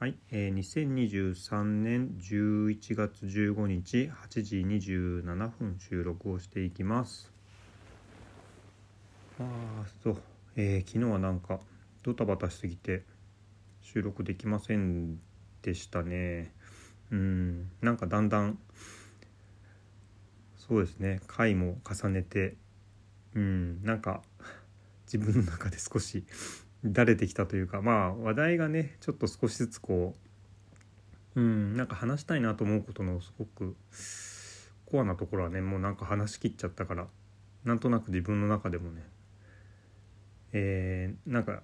はい、えー、2023年11月15日8時27分収録をしていきます。あそう、えー昨日はなんかドタバタしすぎて収録できませんでしたね。うん、なんかだんだんそうですね。回も重ねて、うん、なんか自分の中で少しだれてきたというかまあ話題がねちょっと少しずつこううんなんか話したいなと思うことのすごくコアなところはねもうなんか話しきっちゃったからなんとなく自分の中でもねえー、なんか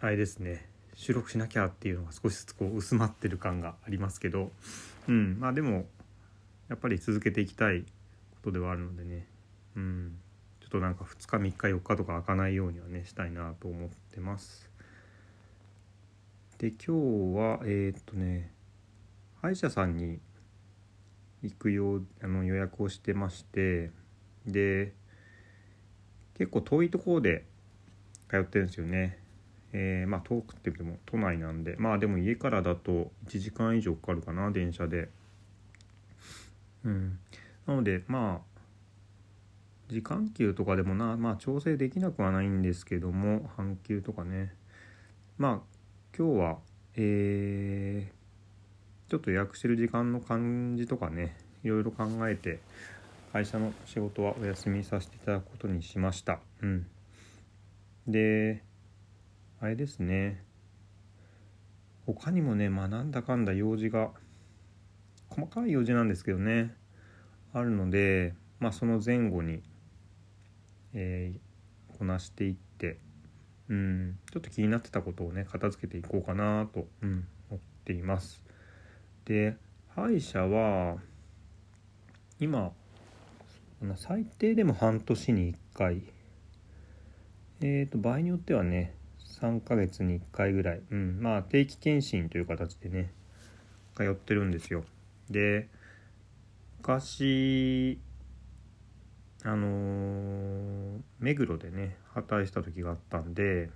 あれですね収録しなきゃっていうのが少しずつこう薄まってる感がありますけどうんまあでもやっぱり続けていきたいことではあるのでねうん。となんか2日3日4日とか開かないようにはねしたいなと思ってます。で今日はえーっとね歯医者さんに行くようあの予約をしてましてで結構遠いところで通ってるんですよね。えーまあ遠くって言っても都内なんでまあでも家からだと1時間以上かかるかな電車で。うん。なのでまあ時間給とかでもなまあ調整できなくはないんですけども半休とかね。まあ今日はえーちょっと予約してる時間の感じとかねいろいろ考えて会社の仕事はお休みさせていただくことにしました。うん。であれですね。他にもねまあなんだかんだ用事が細かい用事なんですけどねあるのでまあその前後に、えーこなしていってうんちょっと気になってたことをね片付けていこうかなと、うん、思っています。で歯医者は今最低でも半年に1回えー、と場合によってはね3ヶ月に1回ぐらい、うん、まあ定期検診という形でね通ってるんですよ。で昔あのー目黒でね働いてた時があったんで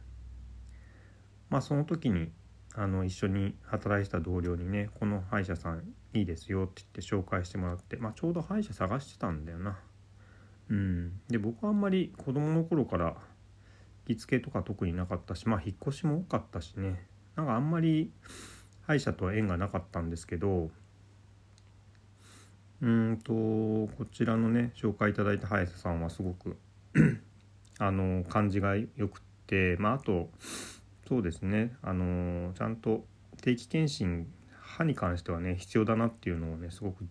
まあその時にあの一緒に働いてた同僚にねこの歯医者さんいいですよって言って紹介してもらって、まあ、ちょうど歯医者探してたんだよな。うん。で僕はあんまり子供の頃から着付けとか特になかったしまあ引っ越しも多かったしね。なんかあんまり歯医者とは縁がなかったんですけどうんとこちらのね紹介いただいた歯医者さんはすごく あの感じがよくてまああとそうですねあのちゃんと定期検診歯に関してはね必要だなっていうのをねすごく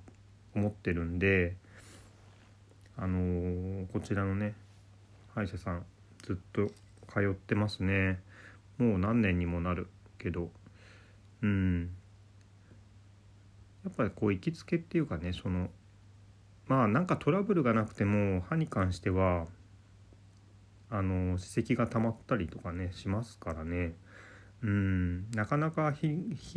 思ってるんであのこちらのね歯医者さんずっと通ってますね。もう何年にもなるけどうん。やっぱりこう行きつけっていうかねそのまあなんかトラブルがなくても歯に関してはあの歯石が溜まったりとかねしますからねうんなかなか日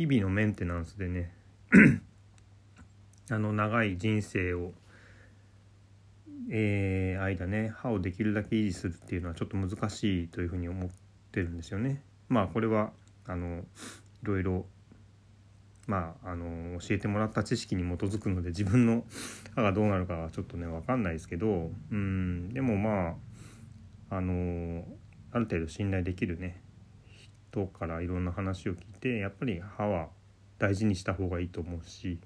々のメンテナンスでね あの長い人生をえー間ね歯をできるだけ維持するっていうのはちょっと難しいというふうに思ってるんですよね。まあこれはあのいろいろまああの教えてもらった知識に基づくので自分の 歯がどうなるかはちょっとね分かんないですけどうんでもまああのある程度信頼できるね人からいろんな話を聞いてやっぱり歯は大事にした方がいいと思うし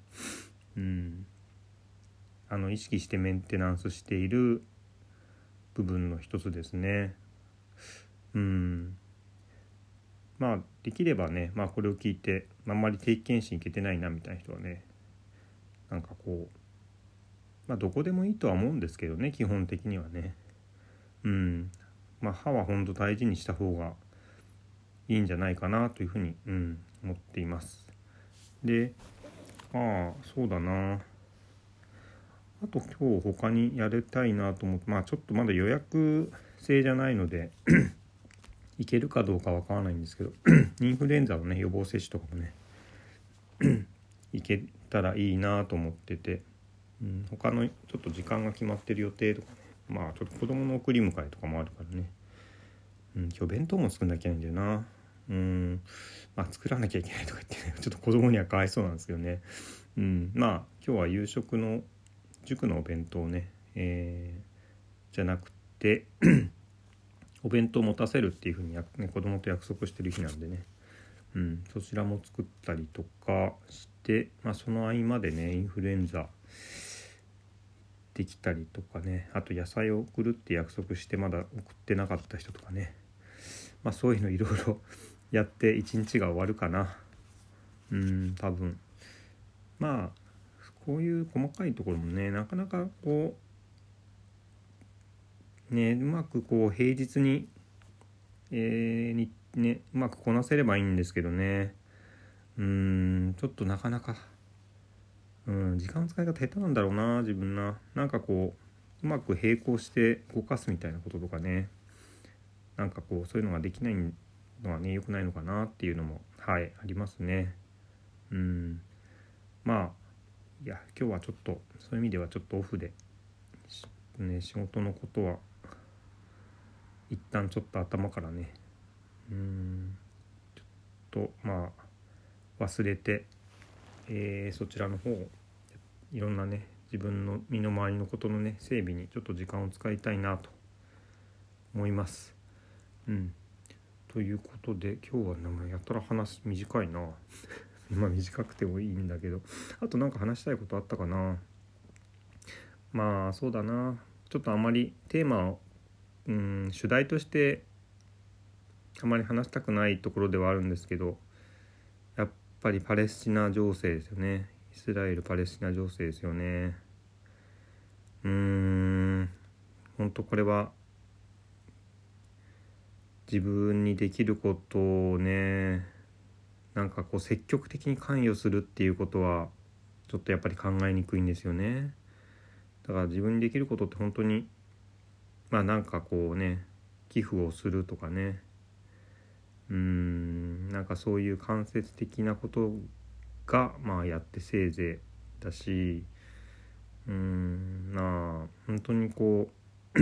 うんあの意識してメンテナンスしている部分の一つですね。うんまあできればね、まあ、これを聞いてあんまり定期検診行けてないなみたいな人はねなんかこうまあどこでもいいとは思うんですけどね基本的にはね。うんまあ歯は本当大事にした方がいいんじゃないかなというふうに、うん、思っています。でああそうだなあと今日他にやりたいなと思ってまあちょっとまだ予約制じゃないのでいけるかどうかわからないんですけど インフルエンザのね予防接種とかもね いけたらいいなと思ってて、うん、他のちょっと時間が決まってる予定とかねまあちょっと子供の送り迎えとかもあるからね、うん、今日弁当も作んなきゃいけないんだよな。うんまあ、作らなきゃいけないとか言ってね ちょっと子供にはかわいそうなんですけどね。うんまあ今日は夕食の塾のお弁当ね、えー、じゃなくてお弁当持たせるっていうふうにや、ね、子供と約束してる日なんでね、うん、そちらも作ったりとかして、まあ、その合間でねインフルエンザできたりとかね。あと野菜を送るって約束してまだ送ってなかった人とかね。まあそういうのいろいろ やって一日が終わるかな。うん多分。まあこういう細かいところもねなかなかこうねうまくこう平日にえー、にねうまくこなせればいいんですけどね。うんちょっとなかなかうん時間使い方下手なんだろうな自分な。なんかこううまく並行して動かすみたいなこととかね。なんかこうそういうのができないのはね良くないのかなっていうのもはいありますね。うん。まあいや今日はちょっとそういう意味ではちょっとオフでね仕事のことは一旦ちょっと頭からね。うん。ちょっとまあ忘れてえー、そちらの方いろんなね自分の身の回りのことのね整備にちょっと時間を使いたいなと思います。うん、ということで今日はなんかやたら話短いな。まあ短くてもいいんだけど。あと何か話したいことあったかな。まあそうだな。ちょっとあまりテーマをうん主題としてあまり話したくないところではあるんですけどやっぱりパレスチナ情勢ですよね。イスラエルパレスチナ情勢ですよね。うーん本当これは自分にできることをねなんかこう積極的に関与するっていうことはちょっとやっぱり考えにくいんですよね。だから自分にできることって本当にまあなんかこうね寄付をするとかね。うんなんかそういう間接的なことがまあやってせいぜいだしうんまあ本当にこう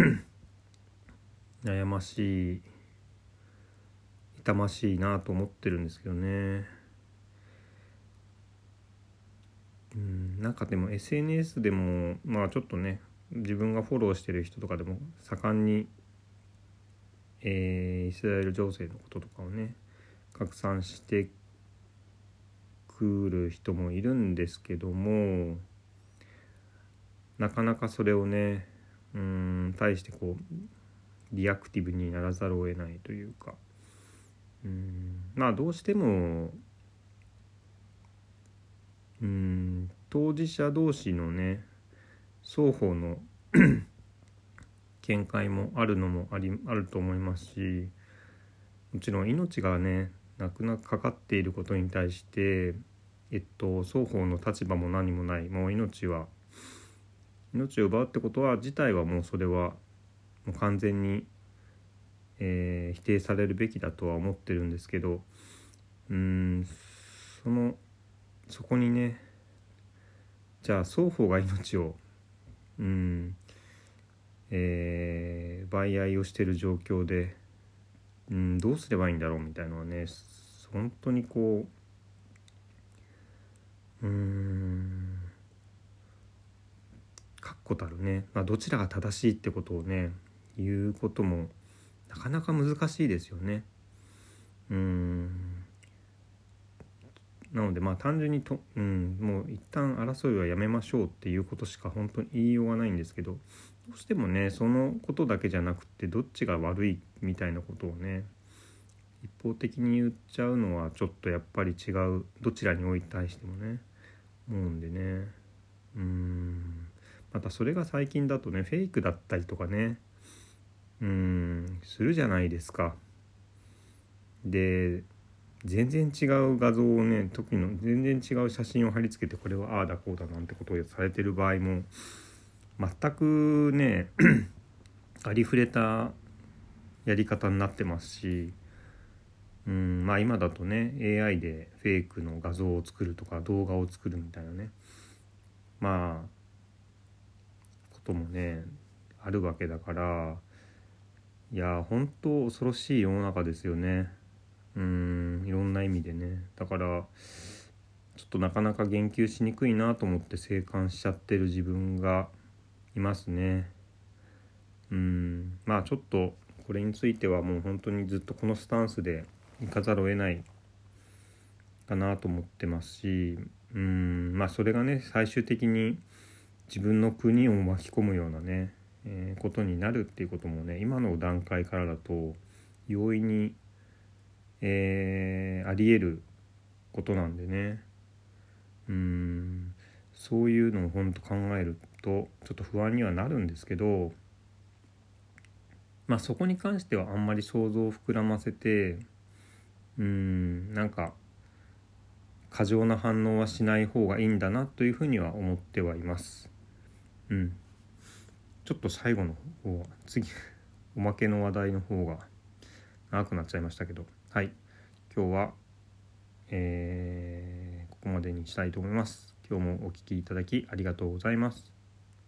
悩ましい痛ましいなと思ってるんですけどね。うんなんかでも SNS でもまあちょっとね自分がフォローしてる人とかでも盛んにえー、イスラエル情勢のこととかをね拡散してくる人もいるんですけどもなかなかそれをねうん対してこうリアクティブにならざるを得ないというかうんまあどうしてもうん当事者同士のね双方の 見解もあるのもありあると思いますしもちろん命がね亡くなかかっていることに対してえっと双方の立場も何もない。もう命は命を奪うってことは自体はもうそれはもう完全に、えー、否定されるべきだとは思ってるんですけどうんそのそこにねじゃあ双方が命をうんえー、奪い合いをしてる状況で、うん、どうすればいいんだろうみたいなのはね本当にこううん確固たるね、まあ、どちらが正しいってことをね言うこともなかなか難しいですよね。うんなのでまあ単純にと、うん、もう一旦争いはやめましょうっていうことしか本当に言いようがないんですけどどうしてもねそのことだけじゃなくてどっちが悪いみたいなことをね一方的に言っちゃうのはちょっとやっぱり違うどちらにおいて対してもね思うんでねうんまたそれが最近だとねフェイクだったりとかねうんするじゃないですか。で全然違う画像をね時の全然違う写真を貼り付けてこれはああだこうだなんてことをされてる場合も全くね ありふれたやり方になってますしうんまあ今だとね AI でフェイクの画像を作るとか動画を作るみたいなねまあこともねあるわけだからいや本当恐ろしい世の中ですよね。うんいろんな意味でね。だからちょっとなかなか言及しにくいなと思って静観しちゃってる自分がいますね。うんまあちょっとこれについてはもう本当にずっとこのスタンスでいかざるを得ないかなと思ってますしうんまあそれがね最終的に自分の国を巻き込むようなね、えー、ことになるっていうこともね今の段階からだと容易に、えー、ありえることなんでねうんそういうのを本当考えるとちょっと不安にはなるんですけどまあそこに関してはあんまり想像を膨らませてうんなんか過剰な反応はしない方がいいんだなというふうには思ってはいます。うん。ちょっと最後の方は次おまけの話題の方が長くなっちゃいましたけどはい今日は、えー、ここまでにしたいと思います。今日もお聴きいただきありがとうございます。